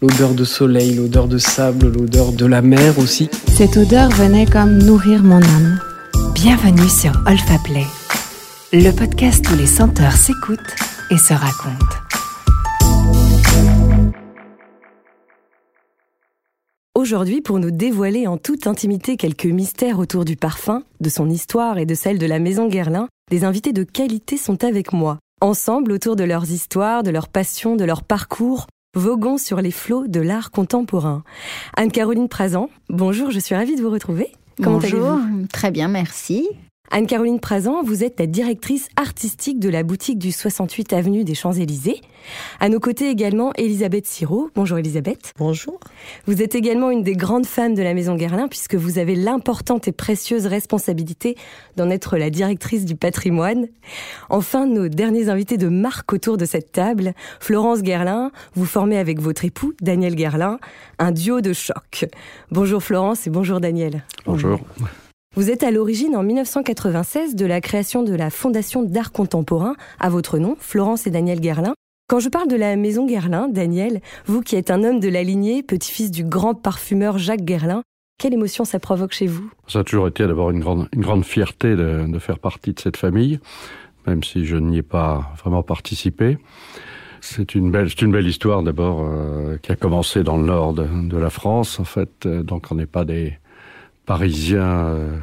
l'odeur de soleil, l'odeur de sable, l'odeur de la mer aussi. Cette odeur venait comme nourrir mon âme. Bienvenue sur Olfa Play, le podcast où les senteurs s'écoutent et se racontent. Aujourd'hui, pour nous dévoiler en toute intimité quelques mystères autour du parfum, de son histoire et de celle de la maison Guerlain, des invités de qualité sont avec moi. Ensemble, autour de leurs histoires, de leurs passions, de leur parcours, voguons sur les flots de l'art contemporain. Anne-Caroline Prazan, bonjour, je suis ravie de vous retrouver. Comment bonjour, très bien, merci. Anne-Caroline Prazan, vous êtes la directrice artistique de la boutique du 68 avenue des Champs-Élysées. À nos côtés également Elisabeth Siro. Bonjour Elisabeth. Bonjour. Vous êtes également une des grandes femmes de la Maison Guerlain puisque vous avez l'importante et précieuse responsabilité d'en être la directrice du patrimoine. Enfin, nos derniers invités de marque autour de cette table, Florence Guerlain, vous formez avec votre époux Daniel Guerlain un duo de choc. Bonjour Florence et bonjour Daniel. Bonjour. Vous êtes à l'origine en 1996 de la création de la Fondation d'art contemporain à votre nom, Florence et Daniel Guerlain. Quand je parle de la maison Guerlain, Daniel, vous qui êtes un homme de la lignée, petit-fils du grand parfumeur Jacques Guerlain, quelle émotion ça provoque chez vous? Ça a toujours été d'abord une grande, une grande fierté de, faire partie de cette famille, même si je n'y ai pas vraiment participé. C'est une belle, une belle histoire d'abord euh, qui a commencé dans le nord de, de la France. En fait, euh, donc on n'est pas des, parisien euh,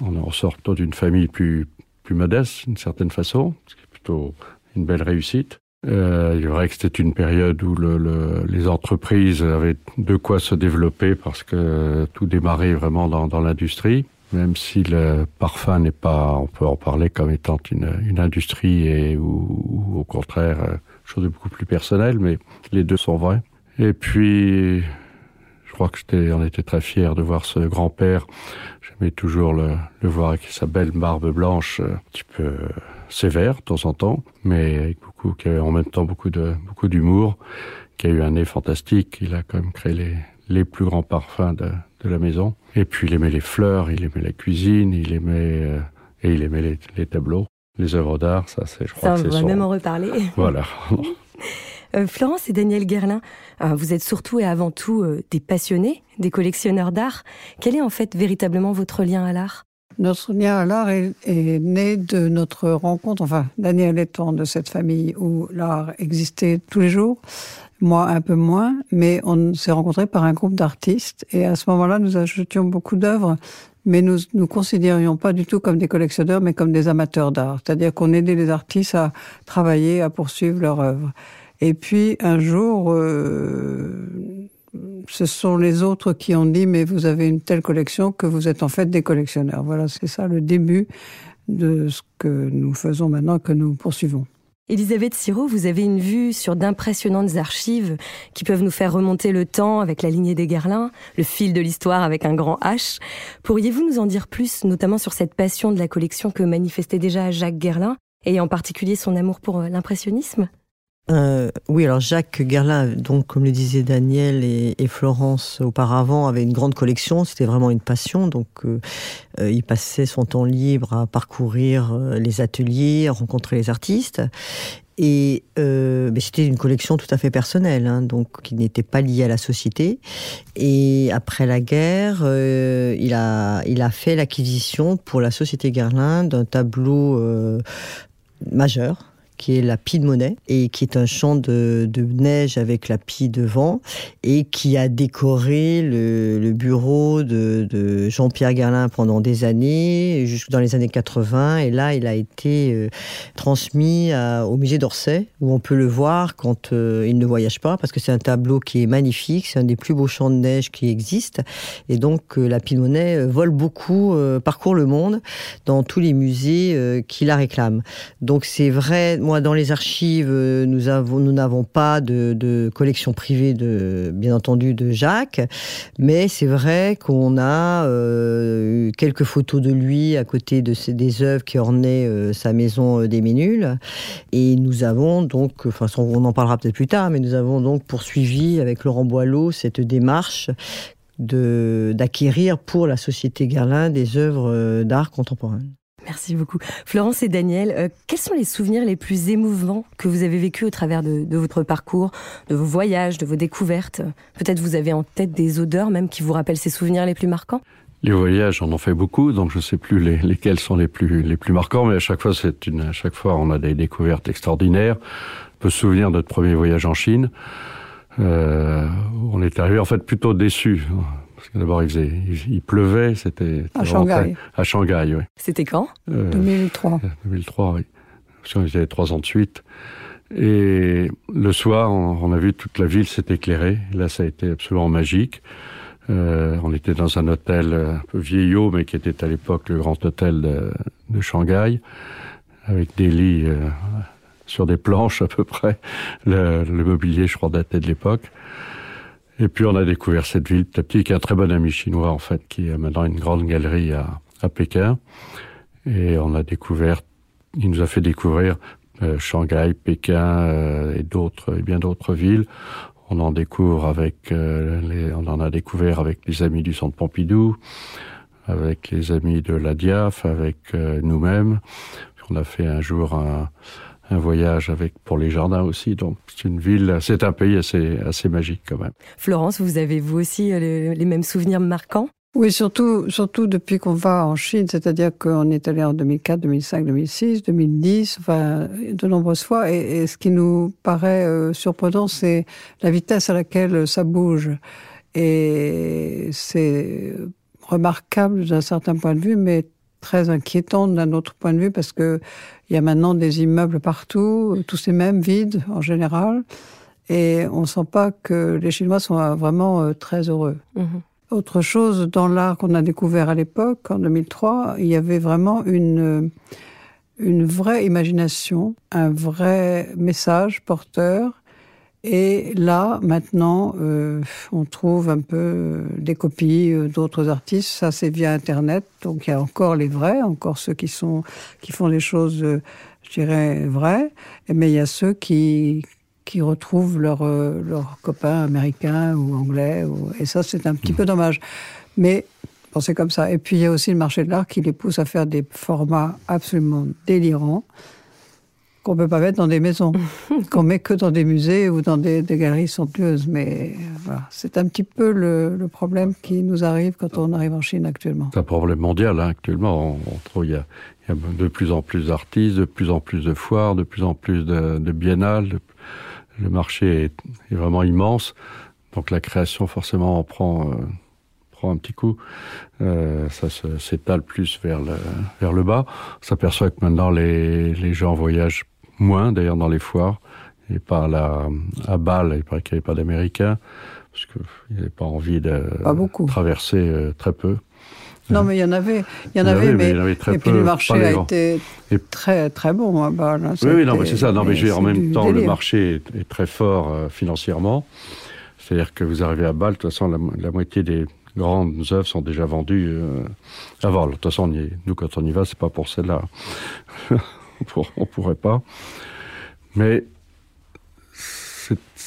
en sortant d'une famille plus, plus modeste, d'une certaine façon, ce qui est plutôt une belle réussite. Euh, il est vrai que c'était une période où le, les entreprises avaient de quoi se développer parce que tout démarrait vraiment dans, dans l'industrie. Même si le parfum n'est pas, on peut en parler comme étant une, une industrie et ou, au contraire euh, chose de beaucoup plus personnelle, mais les deux sont vrais. Et puis je crois que j'étais, on était très fiers de voir ce grand-père. J'aimais toujours le, le, voir avec sa belle barbe blanche, euh, un petit peu euh, sévère de temps en temps, mais avec qui avait en même temps beaucoup de, beaucoup d'humour, qui a eu un nez fantastique. Il a quand même créé les, les plus grands parfums de, de la maison. Et puis il aimait les fleurs, il aimait la cuisine, il aimait, euh, et il aimait les, les, tableaux, les œuvres d'art. Ça, c'est, je crois ça, que c'est on va même en reparler. Voilà. Euh, Florence et Daniel Guerlain, euh, vous êtes surtout et avant tout euh, des passionnés, des collectionneurs d'art. Quel est en fait véritablement votre lien à l'art? Notre lien à l'art est, né de notre rencontre, enfin, Daniel étant de cette famille où l'art existait tous les jours, moi un peu moins, mais on s'est rencontrés par un groupe d'artistes et à ce moment-là, nous achetions beaucoup d'œuvres, mais nous nous considérions pas du tout comme des collectionneurs, mais comme des amateurs d'art. C'est-à-dire qu'on aidait les artistes à travailler, à poursuivre leur œuvre. Et puis un jour, euh, ce sont les autres qui ont dit mais vous avez une telle collection que vous êtes en fait des collectionneurs. Voilà, c'est ça le début de ce que nous faisons maintenant, que nous poursuivons. Elisabeth Siro, vous avez une vue sur d'impressionnantes archives qui peuvent nous faire remonter le temps avec la lignée des Guerlains, le fil de l'histoire avec un grand H. Pourriez-vous nous en dire plus, notamment sur cette passion de la collection que manifestait déjà Jacques Guerlain, et en particulier son amour pour euh, l'impressionnisme? Euh, oui, alors Jacques Guerlain, donc comme le disait Daniel et, et Florence auparavant, avait une grande collection. C'était vraiment une passion. Donc, euh, euh il passait son temps libre à parcourir euh, les ateliers, à rencontrer les artistes. Et euh, c'était une collection tout à fait personnelle, hein, donc qui n'était pas liée à la société. Et après la guerre, euh, il a il a fait l'acquisition pour la société Guerlain d'un tableau euh, majeur qui est la pie de monnaie et qui est un champ de, de neige avec la pie devant et qui a décoré le, le bureau de, de Jean-Pierre Garlin pendant des années, jusque dans les années 80. Et là, il a été euh, transmis au musée d'Orsay où on peut le voir quand euh, il ne voyage pas parce que c'est un tableau qui est magnifique, c'est un des plus beaux champs de neige qui existent. Et donc, euh, la pie de euh, vole beaucoup, parcourt le monde dans tous les musées qui la réclament. Donc, c'est vrai, moi, dans les archives, euh, nous avons, nous n'avons pas de, collection privée bien entendu, de Jacques, mais c'est vrai qu'on a euh, quelques photos de lui à côté de ces, des œuvres qui ornaient euh, sa maison euh, des Ménules, et nous avons donc, enfin, on en parlera peut-être plus tard, mais nous avons donc poursuivi avec Laurent Boileau cette démarche d'acquérir pour la société Guerlain des œuvres d'art contemporain. Merci beaucoup. Florence et Daniel, euh, quels sont les souvenirs les plus émouvants que vous avez vécus au travers de, votre parcours, de vos voyages, de vos découvertes? Peut-être vous avez en tête des odeurs même qui vous rappellent ces souvenirs les plus marquants? Les voyages, on en fait beaucoup, donc je ne sais plus lesquels sont les plus les plus marquants, mais à chaque fois c'est à chaque fois on a des découvertes extraordinaires. On peut se souvenir de notre premier voyage en Chine. Euh, on est arrivé en fait plutôt déçus parce que d'abord, il, faisait, il, pleuvait, c'était à Shanghai. à Shanghai, oui. C'était quand? 2003. 2003, euh, oui. Parce qu'on était trois ans de suite. Et le soir, on, a vu toute la ville s'est éclairée. Là, ça a été absolument magique. Euh, on était dans un hôtel un peu vieillot, mais qui était à l'époque le grand hôtel de, de Shanghai, avec des lits euh, sur des planches à peu près. Le, le mobilier, je crois, datait de l'époque. Et puis on a découvert cette ville petit à petit, qui est un très bon ami chinois en fait, qui a maintenant une grande galerie à, à Pékin. Et on a découvert, il nous a fait découvrir euh, Shanghai, Pékin euh, et d'autres, et bien d'autres villes. On en découvre avec, euh, les, on en a découvert avec les amis du Centre Pompidou, avec les amis de la Diaf, avec nous-mêmes. On a fait un jour un, un voyage avec pour les jardins aussi. Donc c'est une ville, c'est un pays assez assez magique quand même. Florence, vous avez vous aussi euh, les, mêmes souvenirs marquants? Oui, surtout, surtout depuis qu'on va en Chine, c'est-à-dire qu'on est allé en 2004, 2005, 2006, 2010, enfin, de nombreuses fois. Et, ce qui nous paraît euh, surprenant, c'est la vitesse à laquelle ça bouge. Et c'est remarquable d'un certain point de vue, mais très inquiétant d'un autre point de vue parce que il y a maintenant des immeubles partout, tous ces mêmes vides en général, et on sent pas que les Chinois sont vraiment euh, très heureux. Mhm. Autre chose dans l'art qu'on a découvert à l'époque, en 2003, il y avait vraiment une une vraie imagination, un vrai message porteur et là, maintenant, euh, on trouve un peu euh, des copies euh, d'autres artistes. Ça, c'est via Internet. Donc, il y a encore les vrais, encore ceux qui sont qui font des choses, je dirais, vraies. Mais il y a ceux qui qui retrouvent leurs leurs copains américains ou anglais. Et ça, c'est un petit peu dommage. Mais bon, c'est comme ça. Et puis, il y a aussi le marché de l'art qui les pousse à faire des formats absolument délirants qu'on peut pas mettre dans des maisons, qu'on met que dans des musées ou dans des, galeries somptueuses. Mais voilà, c'est un petit peu le, problème qui nous arrive quand on arrive en Chine actuellement. C'est un problème mondial hein, actuellement. On, trouve il y, a, de plus en plus d'artistes, de plus en plus de foires, de plus en plus de, biennales. le marché est, vraiment immense, donc la création forcément en prend. Euh, prend un petit coup, euh, ça s'étale plus vers le, vers le bas. On s'aperçoit que maintenant les, les gens voyagent moins d'ailleurs dans les foires, et pas à, la, à Bâle, il paraît qu'il n'y avait pas d'Américains, parce qu'ils n'avaient pas envie de traverser euh, très peu. Non, mais il y en avait, il y en, avait, mais, et puis le marché a été très très bon à Bâle. Hein. oui, oui, non, mais c'est ça. Non, mais en même temps, le marché est, très fort euh, financièrement. C'est-à-dire que vous arrivez à Bâle, de toute façon, la, moitié des grandes œuvres sont déjà vendues euh, avant. De toute façon, nous, quand on y va, c'est pas pour celle-là. on pourrait pas. Mais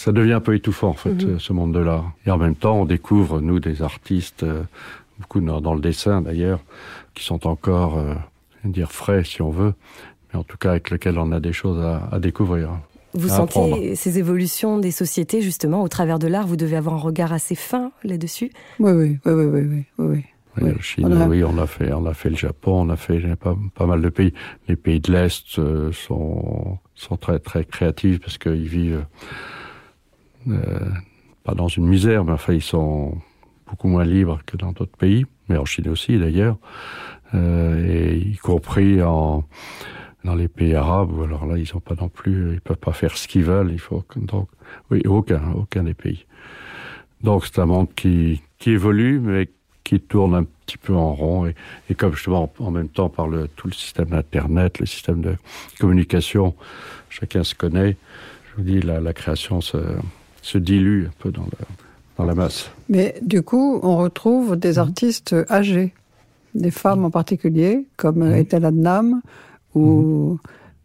ça devient un peu étouffant, en fait, mhm. ce monde de l'art. Et en même temps, on découvre, nous, des artistes, euh, beaucoup dans, le dessin d'ailleurs, qui sont encore, euh, dire, frais, si on veut, mais en tout cas avec lesquels on a des choses à, découvrir. Vous sentez ces évolutions des sociétés, justement, au travers de l'art, vous devez avoir un regard assez fin là-dessus? Oui, oui, oui, oui, oui, oui. Oui, Chine, oui, on a fait, on a fait le Japon, on a fait pas, pas mal de pays. Les pays de l'Est euh, sont, sont très, très créatifs parce qu'ils vivent euh, pas dans une misère, mais enfin, ils sont beaucoup moins libres que dans d'autres pays, mais en Chine aussi d'ailleurs, euh, et y compris en, dans les pays arabes, où alors là, ils ont pas non plus, ils peuvent pas faire ce qu'ils veulent, il faut, donc, oui, aucun, aucun des pays. Donc c'est un monde qui, qui évolue, mais qui tourne un petit peu en rond. Et, et comme justement, en, même temps, par le, tout le système d'Internet, le système de communication, chacun se connaît. Je vous dis, la, la création se, se, dilue un peu dans, le, dans, la masse. Mais du coup, on retrouve des mmh. artistes âgés, des femmes en particulier, comme mmh. Ethel Adnam ou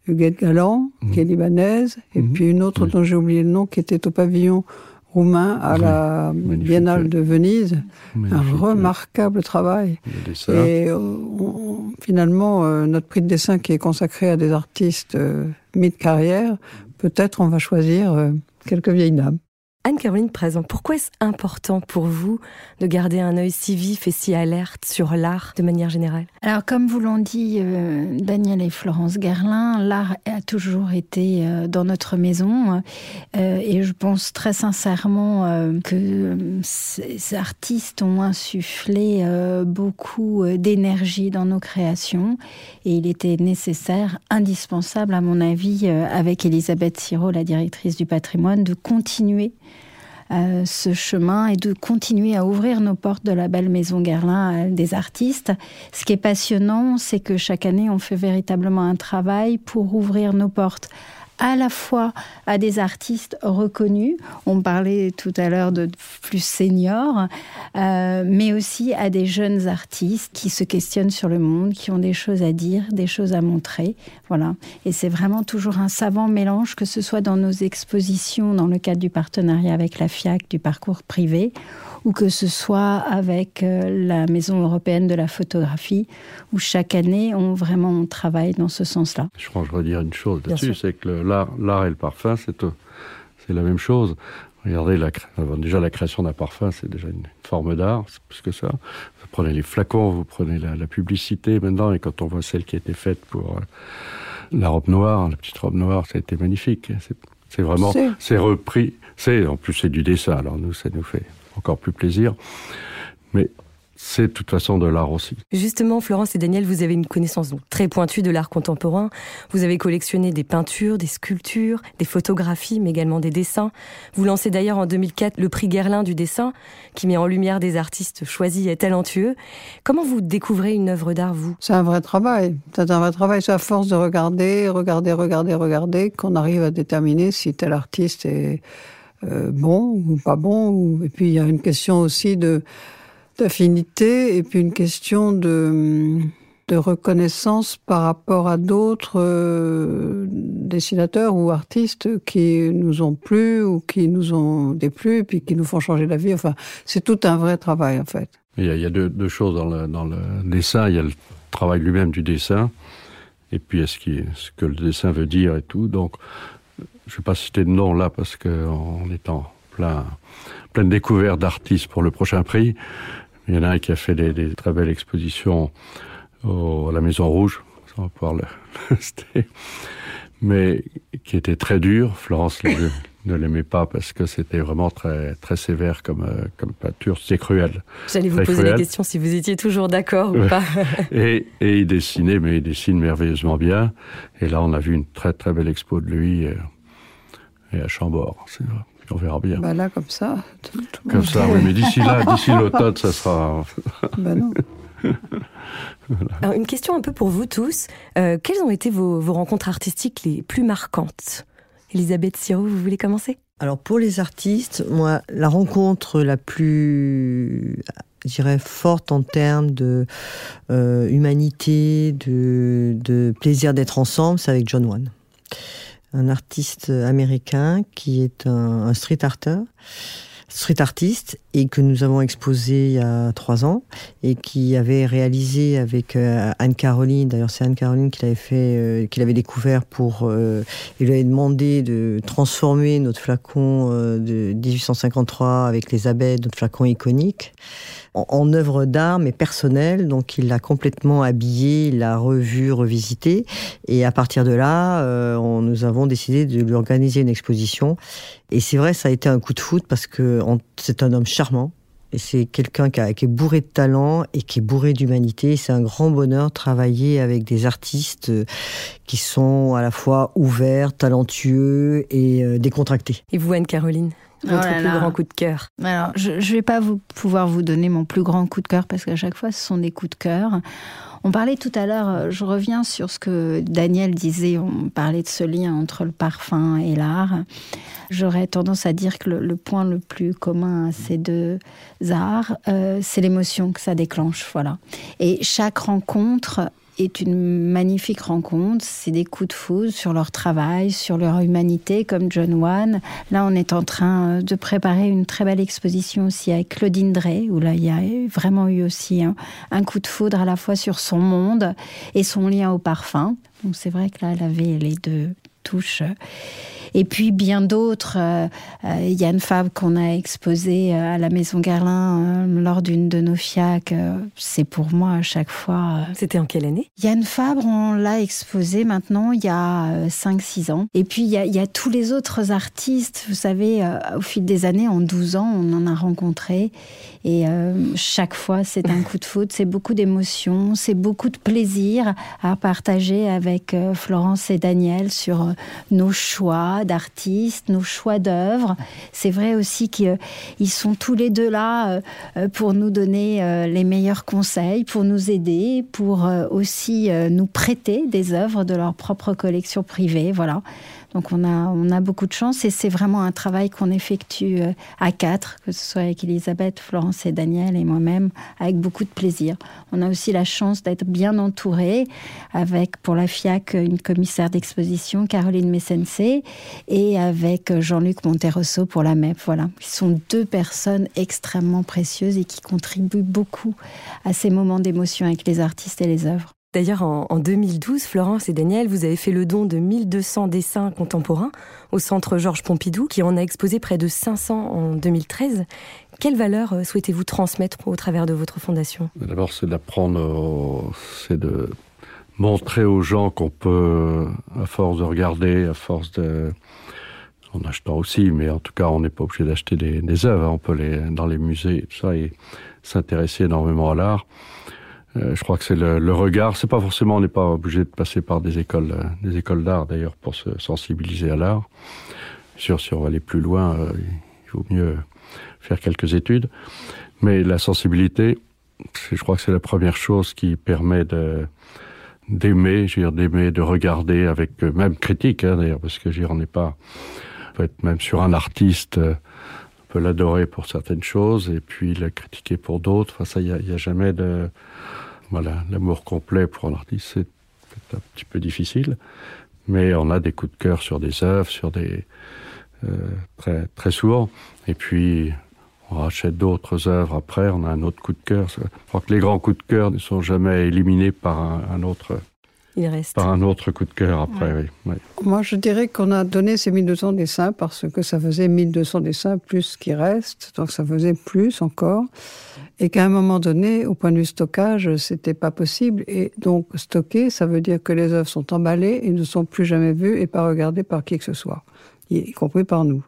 mmh. Huguette Galland, qui est libanaise, et puis une autre dont j'ai oublié le nom, qui était au pavillon roumain à la Biennale de Venise. un remarquable travail. Et finalement, notre prix de dessin qui est consacré à des artistes mid-carrière, peut-être on va choisir quelques vieilles dames. Anne-Caroline Présent, pourquoi est-ce important pour vous de garder un œil si vif et si alerte sur l'art de manière générale? Alors, comme vous l'ont dit euh, Daniel et Florence Gerlin, l'art a toujours été euh, dans notre maison. Euh, et je pense très sincèrement que ces artistes ont insufflé beaucoup d'énergie dans nos créations. Et il était nécessaire, indispensable, à mon avis, avec Elisabeth Siro, la directrice du patrimoine, de continuer euh, ce chemin et de continuer à ouvrir nos portes de la belle maison Guerlain à des artistes. Ce qui est passionnant, c'est que chaque année, on fait véritablement un travail pour ouvrir nos portes à la fois à des artistes reconnus, on parlait tout à l'heure de plus seniors, euh, mais aussi à des jeunes artistes qui se questionnent sur le monde, qui ont des choses à dire, des choses à montrer. Voilà. Et c'est vraiment toujours un savant mélange, que ce soit dans nos expositions, dans le cadre du partenariat avec la FIAC, du parcours privé, ou que ce soit avec euh, la Maison européenne de la photographie, où chaque année, on vraiment on travaille dans ce sens-là. Je crois que je dire une chose là-dessus, c'est que l'art et le parfum, c'est euh, c'est la même chose. Regardez, la, déjà la création d'un parfum, c'est déjà une forme d'art, c'est plus que ça. Vous prenez les flacons, vous prenez la, publicité maintenant, et quand on voit celle qui a été faite pour euh, la robe noire, la petite robe noire, ça a été magnifique. C'est vraiment, c'est repris. C'est en plus c'est du dessin, alors nous ça nous fait encore plus plaisir. Mais c'est de toute façon de l'art aussi. Justement, Florence et Daniel, vous avez une connaissance très pointue de l'art contemporain. Vous avez collectionné des peintures, des sculptures, des photographies, mais également des dessins. Vous lancez d'ailleurs en 2004 le prix Guerlain du dessin, qui met en lumière des artistes choisis et talentueux. Comment vous découvrez une œuvre d'art, vous? C'est un vrai travail. C'est un vrai travail. C'est à force de regarder, regarder, regarder, regarder, qu'on arrive à déterminer si tel artiste est euh, bon ou pas bon. Et puis il y a une question aussi d'affinité et puis une question de, reconnaissance par rapport à d'autres euh, dessinateurs ou artistes qui nous ont plu ou qui nous ont déplu puis qui nous font changer la vie. Enfin, c'est tout un vrai travail en fait. Il y a, deux, choses dans le, dans le dessin. Il y a le travail lui-même du dessin et puis est-ce, ce que le dessin veut dire et tout. Donc je ne vais pas citer de nom là parce qu'on est en plein, pleine découverte d'artistes pour le prochain prix. Il y en a un qui a fait des, des très belles expositions au, à la Maison Rouge, on va pouvoir le, le mais qui était très dur. Florence ne l'aimait pas parce que c'était vraiment très très sévère comme euh, comme peinture, c'est cruel. J'allais vous poser la question si vous étiez toujours d'accord ou pas. et, et il dessinait, mais il dessine merveilleusement bien. Et là, on a vu une très très belle expo de lui. Et, à Chambord. On verra bien. Bah là, comme ça. comme ça, oui, mais d'ici là, d'ici l'automne, ça sera. bah non. Alors, une question un peu pour vous tous. Euh, quelles ont été vos, vos, rencontres artistiques les plus marquantes? Elisabeth Siro, vous voulez commencer? Alors pour les artistes, moi, la rencontre la plus, je dirais, forte en termes de euh, humanité, de, de plaisir d'être ensemble, c'est avec John Wan un artiste américain qui est un, street arter street artiste et que nous avons exposé il y a trois ans et qui avait réalisé avec euh, Anne-Caroline, d'ailleurs c'est Anne-Caroline qui l'avait fait, euh, qui l'avait découvert pour, euh, il lui avait demandé de transformer notre flacon euh, de 1853 avec les abeilles, notre flacon iconique en, œuvre d'art mais personnelle. Donc il l'a complètement habillé, il l'a revu, revisité. Et à partir de là, euh, nous avons décidé de lui organiser une exposition. Et c'est vrai, ça a été un coup de foot parce que c'est un homme charmant. Et c'est quelqu'un qui, qui, est bourré de talent et qui est bourré d'humanité. C'est un grand bonheur de travailler avec des artistes euh, qui sont à la fois ouverts, talentueux et euh, décontractés. Et vous, Anne-Caroline? Votre oh plus grand coup de cœur Alors, je ne vais pas vous, pouvoir vous donner mon plus grand coup de cœur parce qu'à chaque fois, ce sont des coups de cœur. On parlait tout à l'heure, euh, je reviens sur ce que Daniel disait, on parlait de ce lien entre le parfum et l'art. J'aurais tendance à dire que le, point le plus commun à ces deux arts, euh, c'est l'émotion que ça déclenche. Voilà. Et chaque rencontre est une magnifique rencontre. C'est des coups de foudre sur leur travail, sur leur humanité, comme John Wan. Là, on est en train de préparer une très belle exposition aussi avec Claudine Drey, où là, il y a vraiment eu aussi un, un coup de foudre à la fois sur son monde et son lien au parfum. Donc c'est vrai que là, elle avait les deux touches et puis bien d'autres. Euh, euh, Yann Fabre qu'on a exposé euh, à la Maison Garlin lors d'une de nos FIAC, c'est pour moi à chaque fois. C'était en quelle année? Yann Fabre, on l'a exposé maintenant il y a 5-6 ans. Et puis il y, a, il y, a, tous les autres artistes, vous savez, au fil des années, en 12 ans, on en a rencontré. Et chaque fois, c'est un coup de foudre, c'est beaucoup d'émotions, c'est beaucoup de plaisir à partager avec Florence et Daniel sur nos choix, d'artistes, nos choix d'œuvres. C'est vrai aussi qu'ils sont tous les deux là euh, pour nous donner euh, les meilleurs conseils, pour nous aider, pour euh, aussi nous prêter des œuvres de leur propre collection privée. Voilà. Donc on a, on a beaucoup de chance et c'est vraiment un travail qu'on effectue euh, à quatre, que ce soit avec Elisabeth, Florence et Daniel et moi-même, avec beaucoup de plaisir. On a aussi la chance d'être bien entouré avec pour la FIAC une commissaire d'exposition, Caroline Messensé, et avec Jean-Luc Monterosso pour la MEP. Voilà, ils sont deux personnes extrêmement précieuses et qui contribuent beaucoup à ces moments d'émotion avec les artistes et les œuvres. D'ailleurs, en, 2012, Florence et Daniel, vous avez fait le don de 1200 dessins contemporains au Centre Georges Pompidou, qui en a exposé près de 500 en 2013. Quelle valeur euh, souhaitez-vous transmettre au travers de votre fondation? D'abord, c'est d'apprendre, c'est de montrer aux gens qu'on peut, à force de regarder, à force de en achetant aussi, mais en tout cas, on n'est pas obligé d'acheter des, des œuvres. Hein. On peut les dans les musées et tout ça et s'intéresser énormément à l'art. Euh, je crois que c'est le, le, regard. C'est pas forcément, on n'est pas obligé de passer par des écoles, euh, des écoles d'art d'ailleurs pour se sensibiliser à l'art. Sûr, si on va aller plus loin, euh, il vaut mieux faire quelques études. Mais la sensibilité, je crois que c'est la première chose qui permet de d'aimer, je veux dire d'aimer, de regarder avec même critique hein, d'ailleurs, parce que je veux dire, n'est pas, on peut être même sur un artiste. Peut l'adorer pour certaines choses et puis le critiquer pour d'autres. Enfin, ça, il n'y a, jamais de, voilà, l'amour complet pour un artiste, c'est un petit peu difficile, mais on a des coups de cœur sur des œuvres, sur des euh, très très souvent. Et puis on rachète d'autres œuvres après, on a un autre coup de cœur. Je crois que les grands coups de cœur ne sont jamais éliminés par un autre. Il reste. Par un autre coup de cœur après, ouais. oui. Ouais. Moi, je dirais qu'on a donné ces 1200 dessins parce que ça faisait 1200 dessins plus ce qui reste, donc ça faisait plus encore. Et qu'à un moment donné, au point de vue stockage, c'était pas possible. Et donc, stocker, ça veut dire que les œuvres sont emballées et ne sont plus jamais vues et pas regardées par qui que ce soit, y compris par nous.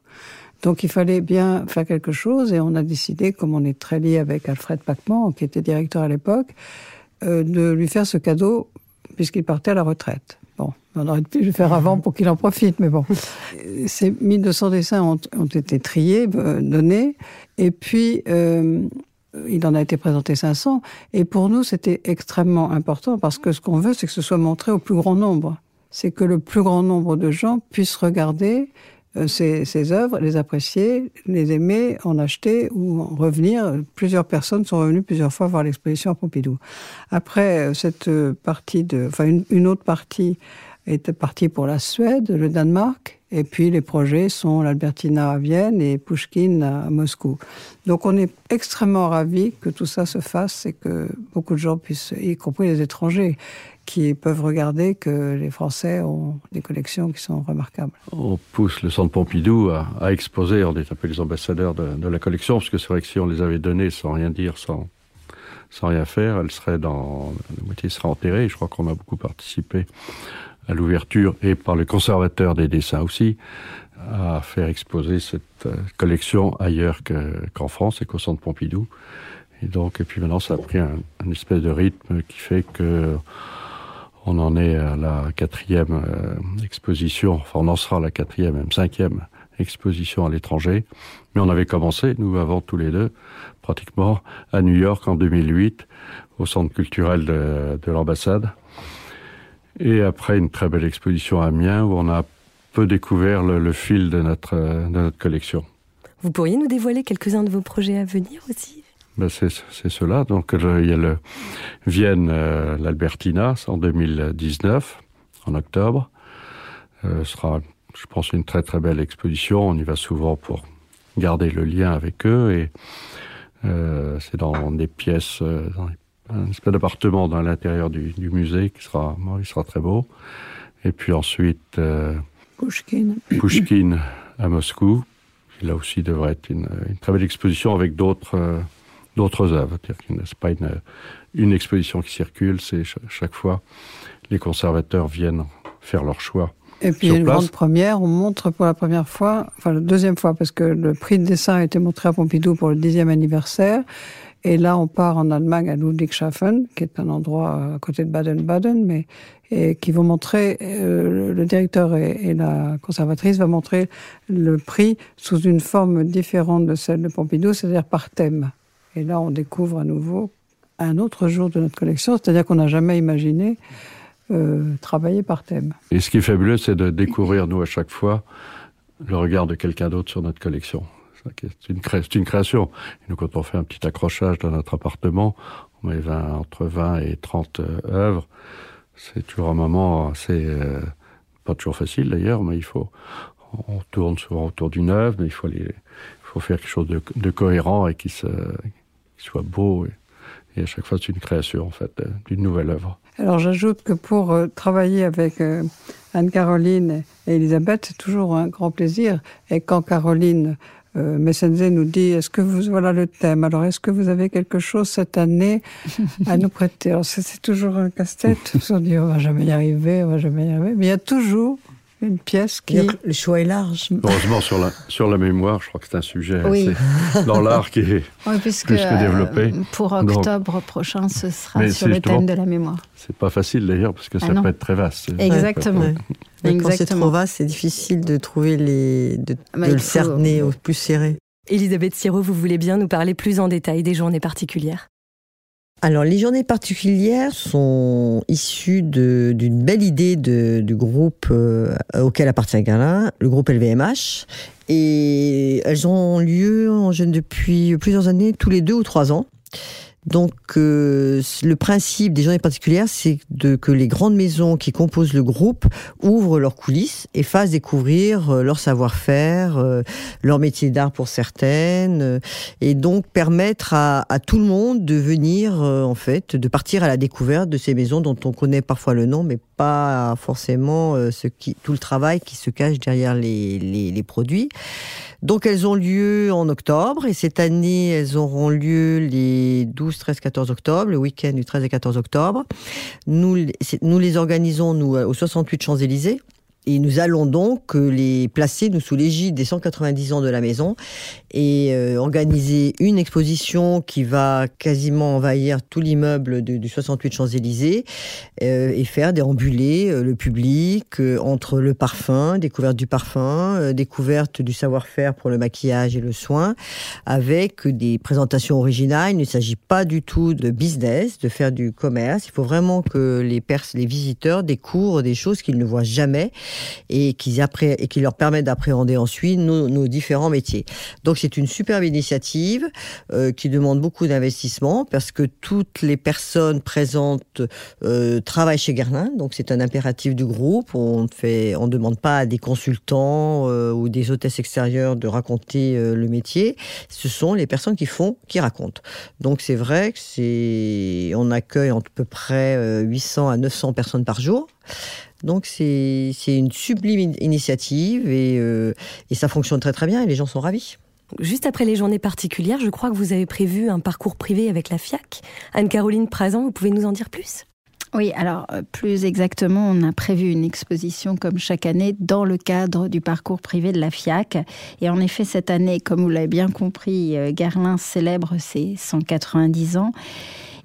Donc il fallait bien faire quelque chose et on a décidé, comme on est très lié avec Alfred Pacman, qui était directeur à l'époque, euh, de lui faire ce cadeau puisqu'il partait à la retraite. Bon, on aurait pu le faire avant pour qu'il en profite, mais bon. Ces 1200 dessins ont, ont été triés, euh, donnés, et puis euh, il en a été présenté 500. Et pour nous, c'était extrêmement important parce que ce qu'on veut, c'est que ce soit montré au plus grand nombre. C'est que le plus grand nombre de gens puissent regarder ces, ces œuvres, les apprécier, les aimer, en acheter ou en revenir. Plusieurs personnes sont revenues plusieurs fois voir l'exposition à Pompidou. Après cette partie de, enfin une, une autre partie était partie pour la Suède, le Danemark, et puis les projets sont l'Albertina à Vienne et Pushkin à Moscou. Donc on est extrêmement ravis que tout ça se fasse et que beaucoup de gens puissent, y compris les étrangers, qui peuvent regarder que les Français ont des collections qui sont remarquables. On pousse le centre Pompidou à, exposer, on est un peu les ambassadeurs de, la collection, parce que c'est vrai que si on les avait donnés sans rien dire, sans, sans rien faire, elle serait dans, la moitié serait enterrée, je crois qu'on a beaucoup participé à l'ouverture et par le conservateur des dessins aussi, à faire exposer cette collection ailleurs qu'en qu France et qu'au centre Pompidou. Et donc, et puis maintenant, ça a pris un, espèce de rythme qui fait que on en est à la quatrième euh, exposition, enfin on en sera à la quatrième, même cinquième exposition à l'étranger. Mais on avait commencé, nous avons tous les deux, pratiquement à New York en 2008, au centre culturel de l'ambassade. Et après une très belle exposition à Amiens où on a peu découvert le, le fil de notre, de notre collection. Vous pourriez nous dévoiler quelques-uns de vos projets à venir aussi? Ben c'est cela. Donc il y a le Vienne, euh, l'Albertina, en 2019, en octobre. Euh, ce sera, je pense, une très très belle exposition. On y va souvent pour garder le lien avec eux et euh, c'est dans des pièces, euh, un espèce d'appartement dans l'intérieur du, du, musée qui sera, il sera très beau. Et puis ensuite, euh, Pushkin. Pushkin à Moscou. Là aussi devrait être une, une très belle exposition avec d'autres euh, d'autres œuvres. C'est pas une, une exposition qui circule, c'est chaque fois les conservateurs viennent faire leur choix. Et puis une place. grande première, on montre pour la première fois, enfin la deuxième fois, parce que le prix de dessin a été montré à Pompidou pour le dixième anniversaire. Et là, on part en Allemagne à Ludwigshafen, qui est un endroit à côté de Baden-Baden, mais et qui vont montrer, euh, le directeur et, la conservatrice va montrer le prix sous une forme différente de celle de Pompidou, c'est-à-dire par thème. Et là, on découvre à nouveau un autre jour de notre collection, c'est-à-dire qu'on n'a jamais imaginé euh, travailler par thème. Et ce qui est fabuleux, c'est de découvrir, nous, à chaque fois, le regard de quelqu'un d'autre sur notre collection. C'est une, cré une, création. Nous, quand on fait un petit accrochage dans notre appartement, on met 20, entre 20 et 30 euh, œuvres. C'est toujours un moment assez... Euh, pas toujours facile d'ailleurs, mais il faut... On tourne souvent autour d'une œuvre, mais il faut, il faut faire quelque chose de, cohérent et qui, soit beau. Et, à chaque fois, c'est une création, en fait, d'une nouvelle œuvre. Alors j'ajoute que pour euh, travailler avec euh, Anne-Caroline et Elisabeth, c'est toujours un grand plaisir. Et quand Caroline euh, Messenze nous dit est-ce que vous voilà le thème. Alors est-ce que vous avez quelque chose cette année à nous prêter? Alors c'est toujours un casse-tête. On dit on va jamais y arriver on va jamais y arriver. Mais il y a toujours une pièce qui le choix est large heureusement sur la sur la mémoire je crois que c'est un sujet oui. dans l'art qui est oui, puisque, plus que développé euh, pour octobre Donc, prochain ce sera sur le thème de la mémoire c'est pas facile d'ailleurs parce que ah ça non. peut être très vaste exactement ouais. Ouais. quand c'est trop vaste c'est difficile de trouver les de, bah, de le cerner au plus serré Elisabeth Siro, vous voulez bien nous parler plus en détail des journées particulières? Alors, les journées particulières sont issues d'une belle idée du groupe euh, auquel appartient Galin, le groupe LVMH. Et elles ont lieu en jeune depuis plusieurs années, tous les deux ou trois ans. Donc, euh, le principe des journées particulières, c'est que les grandes maisons qui composent le groupe ouvrent leurs coulisses et fassent découvrir euh, leur savoir-faire, euh, leur métier d'art pour certaines, euh, et donc permettre à, à, tout le monde de venir, euh, en fait, de partir à la découverte de ces maisons dont on connaît parfois le nom, mais pas forcément euh, ce qui, tout le travail qui se cache derrière les, les, les produits. Donc elles ont lieu en octobre et cette année elles auront lieu les 12, 13, 14 octobre, le week-end du 13 et 14 octobre. Nous, nous les organisons nous au 68 Champs-Élysées. Et nous allons donc les placer nous sous l'égide des 190 ans de la maison et euh, organiser une exposition qui va quasiment envahir tout l'immeuble du 68 Champs-Élysées euh, et faire déambuler euh, le public euh, entre le parfum, découverte du parfum, euh, découverte du savoir-faire pour le maquillage et le soin, avec des présentations originales. Il ne s'agit pas du tout de business, de faire du commerce. Il faut vraiment que les, pers les visiteurs découvrent des choses qu'ils ne voient jamais et qui, leur permettent d'appréhender ensuite nos, différents métiers. Donc c'est une superbe initiative euh, qui demande beaucoup d'investissement parce que toutes les personnes présentes euh, travaillent chez Guerlain, donc c'est un impératif du groupe. On on demande pas à des consultants euh, ou des hôtesses extérieures de raconter le métier. Ce sont les personnes qui font, qui racontent. Donc c'est vrai que c'est, on accueille à peu près 800 à 900 personnes par jour. Donc c'est une sublime initiative et, euh, et ça fonctionne très très bien et les gens sont ravis. Juste après les journées particulières, je crois que vous avez prévu un parcours privé avec la FIAC. Anne-Caroline Prazan, vous pouvez nous en dire plus? Oui, alors euh, plus exactement, on a prévu une exposition comme chaque année dans le cadre du parcours privé de la FIAC. Et en effet, cette année, comme vous l'avez bien compris, euh, Garlin célèbre ses 190 ans.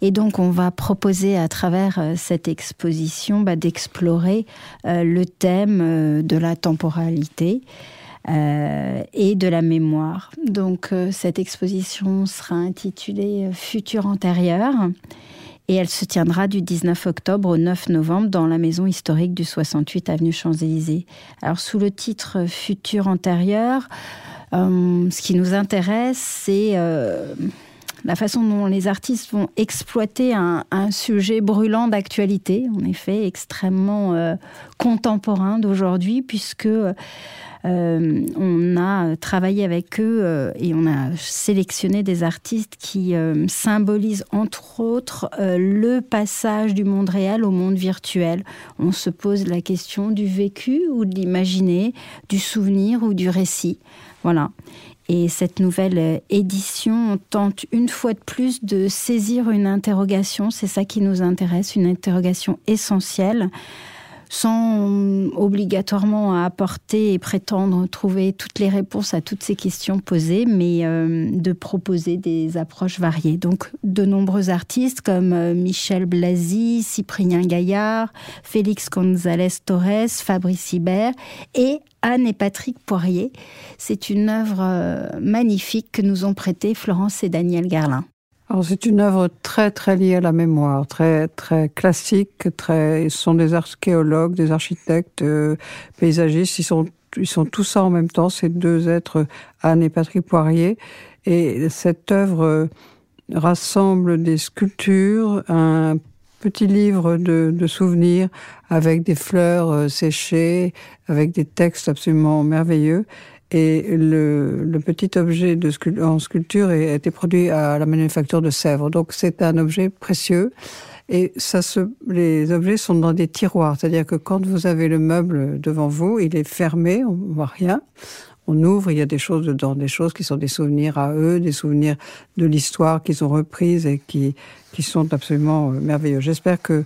Et donc, on va proposer à travers euh, cette exposition bah, d'explorer euh, le thème euh, de la temporalité. Et de la mémoire. Donc cette exposition sera intitulée Futur antérieur et elle se tiendra du 19 octobre au 9 novembre dans la maison historique du 68 avenue Champs-Élysées. Alors sous le titre Futur antérieur, ce qui nous intéresse, c'est la façon dont les artistes vont exploiter un, sujet brûlant d'actualité, en effet extrêmement euh, contemporain d'aujourd'hui, puisque euh, on a travaillé avec eux euh, et on a sélectionné des artistes qui symbolisent entre autres le passage du monde réel au monde virtuel. On se pose la question du vécu ou de l'imaginer, du souvenir ou du récit. Voilà. Et cette nouvelle édition tente une fois de plus de saisir une interrogation, c'est ça qui nous intéresse, une interrogation essentielle sans obligatoirement apporter et prétendre trouver toutes les réponses à toutes ces questions posées, mais euh, de proposer des approches variées. Donc, de nombreux artistes comme euh, Michel Blasi, Cyprien Gaillard, Félix González Torres, Fabrice Hibert et Anne et Patrick Poirier. C'est une œuvre euh, magnifique que nous ont prêtée Florence et Daniel Garlin. Alors c'est une œuvre très très liée à la mémoire, très très classique. Très, ils sont des archéologues, des architectes, euh, paysagistes. Ils sont ils sont tous ça en même temps. Ces deux êtres, Anne et Patrick Poirier. Et cette œuvre euh, rassemble des sculptures, un petit livre de, de, souvenirs avec des fleurs euh, séchées, avec des textes absolument merveilleux. Et le, le, petit objet de en sculpture a été produit à la manufacture de Sèvres. Donc c'est un objet précieux. Et ça se, les objets sont dans des tiroirs. C'est-à-dire que quand vous avez le meuble devant vous, il est fermé, on voit rien. On ouvre, il y a des choses dedans, des choses qui sont des souvenirs à eux, des souvenirs de l'histoire qu'ils ont reprises et qui, qui sont absolument euh, merveilleux. J'espère que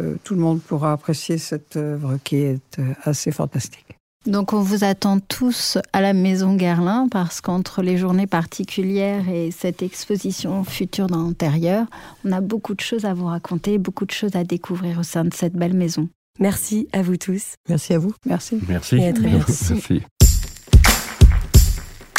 euh, tout le monde pourra apprécier cette œuvre qui est euh, assez fantastique. Donc on vous attend tous à la Maison Guerlain parce qu'entre les journées particulières et cette exposition future dans l'intérieur, on a beaucoup de choses à vous raconter, beaucoup de choses à découvrir au sein de cette belle maison. Merci à vous tous. Merci à vous. Merci. Merci. Merci.